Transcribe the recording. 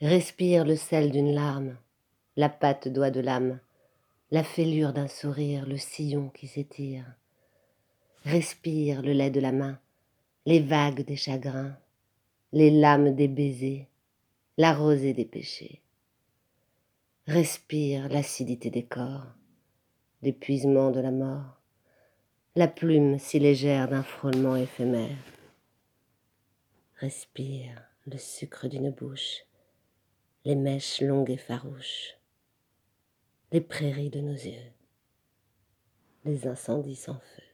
Respire le sel d'une larme, la patte doigt de l'âme, la fêlure d'un sourire, le sillon qui s'étire. Respire le lait de la main, les vagues des chagrins, les lames des baisers, la rosée des péchés. Respire l'acidité des corps, l'épuisement de la mort, la plume si légère d'un frôlement éphémère. Respire le sucre d'une bouche, les mèches longues et farouches, les prairies de nos yeux, les incendies sans feu.